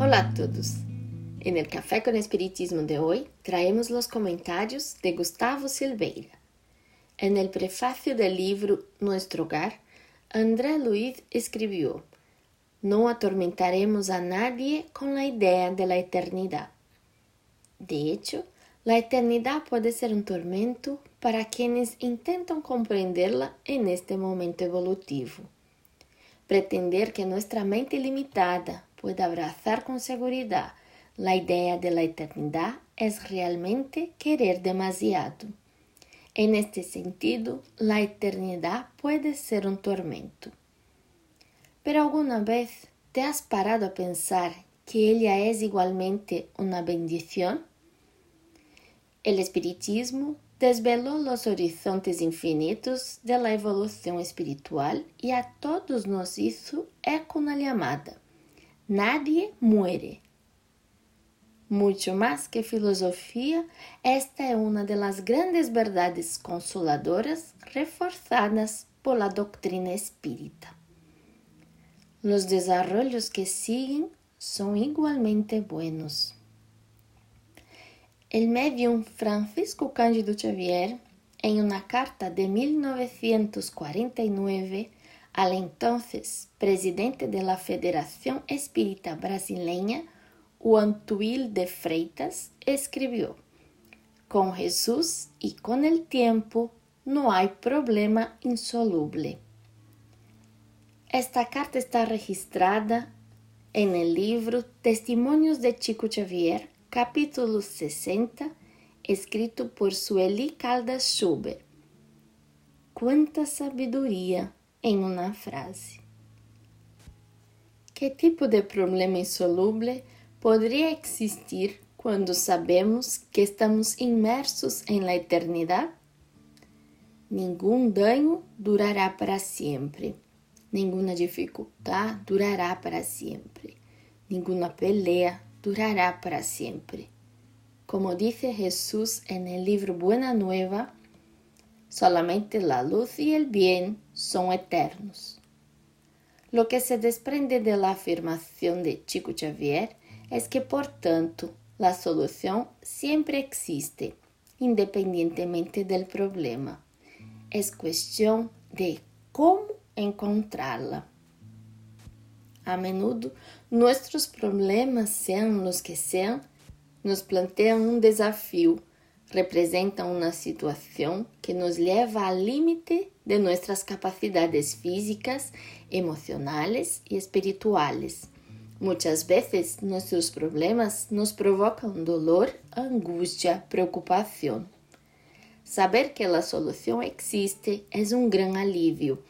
Hola a todos. En el Café con Espiritismo de hoy traemos los comentarios de Gustavo Silveira. En el prefacio del libro Nuestro Hogar, André Luiz escribió: No atormentaremos a nadie con la idea de la eternidad. De hecho, la eternidad puede ser un tormento para quienes intentan comprenderla en este momento evolutivo. Pretender que nuestra mente limitada pueda abrazar con seguridad la idea de la eternidad es realmente querer demasiado. En este sentido, la eternidad puede ser un tormento. Pero alguna vez te has parado a pensar que ella es igualmente una bendición? El espiritismo desveló los horizontes infinitos de la evolución espiritual y a todos nos hizo eco una llamada. Nadie muere. Mucho más que filosofía, esta es una de las grandes verdades consoladoras reforzadas por la doctrina espírita. Los desarrollos que siguen son igualmente buenos. El medium Francisco Cândido Xavier, en una carta de 1949 al entonces presidente de la Federación Espírita Brasileña, Juan Tuil de Freitas, escribió: Con Jesús y con el tiempo no hay problema insoluble. Esta carta está registrada en el libro Testimonios de Chico Xavier capítulo 60, escrito por Sueli Caldas Schubert. Quanta sabedoria em uma frase! Que tipo de problema insolúvel poderia existir quando sabemos que estamos imersos em la eternidade? Nenhum dano durará para sempre, nenhuma dificuldade durará para sempre, nenhuma pelea durará para siempre. Como dice Jesús en el libro Buena Nueva, solamente la luz y el bien son eternos. Lo que se desprende de la afirmación de Chico Xavier es que, por tanto, la solución siempre existe, independientemente del problema. Es cuestión de cómo encontrarla. A menudo, nossos problemas, sejam os que sejam, nos planteam um desafio, representam uma situação que nos leva ao limite de nossas capacidades físicas, emocionais e espirituais. Muitas vezes, nossos problemas nos provocam dolor, angústia, preocupação. Saber que a solução existe é um grande alívio,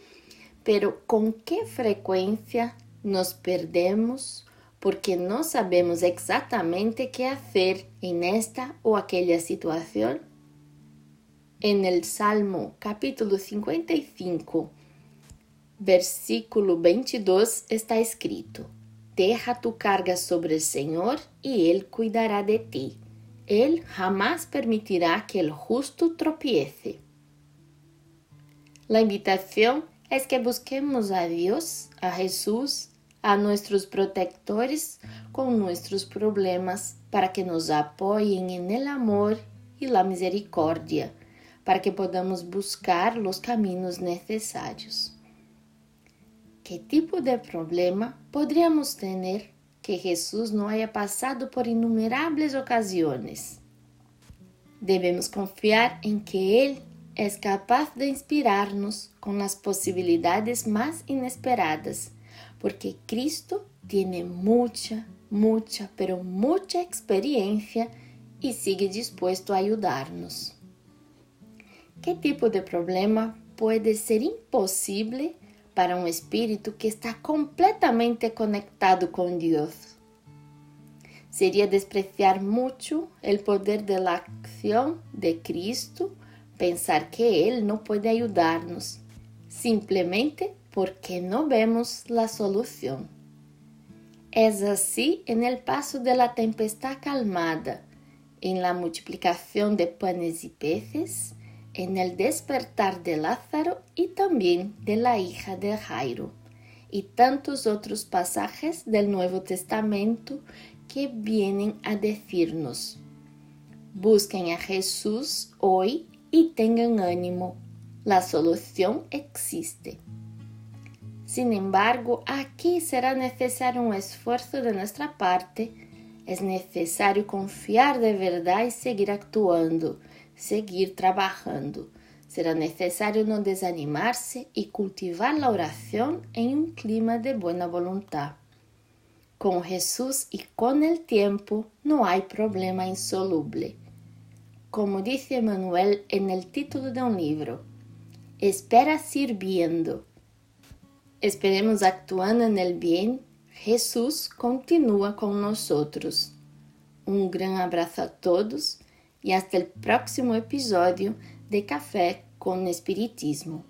pero com que frequência nos perdemos porque no sabemos exactamente qué hacer en esta o aquella situación? En el Salmo capítulo 55, versículo 22 está escrito: Deja tu carga sobre el Señor y Él cuidará de ti. Él jamás permitirá que el justo tropiece. La invitación es que busquemos a Dios, a Jesús, a nuestros protectores con nuestros problemas para que nos apoyen en el amor y la misericordia, para que podamos buscar los caminos necesarios. ¿Qué tipo de problema podríamos tener que Jesús no haya pasado por innumerables ocasiones? Debemos confiar en que Él es capaz de inspirarnos con las posibilidades más inesperadas porque Cristo tiene mucha, mucha, pero mucha experiencia y sigue dispuesto a ayudarnos. ¿Qué tipo de problema puede ser imposible para un espíritu que está completamente conectado con Dios? Sería despreciar mucho el poder de la acción de Cristo, pensar que Él no puede ayudarnos, simplemente porque no vemos la solución. Es así en el paso de la tempestad calmada, en la multiplicación de panes y peces, en el despertar de Lázaro y también de la hija de Jairo, y tantos otros pasajes del Nuevo Testamento que vienen a decirnos. Busquen a Jesús hoy y tengan ánimo. La solución existe. Sin embargo, aquí será necesario un esfuerzo de nuestra parte. Es necesario confiar de verdad y seguir actuando, seguir trabajando. Será necesario no desanimarse y cultivar la oración en un clima de buena voluntad. Con Jesús y con el tiempo no hay problema insoluble. Como dice Manuel en el título de un libro, espera sirviendo. Esperemos actuando en el bien, Jesús continúa con nosotros. Un gran abrazo a todos y hasta el próximo episodio de Café com Espiritismo.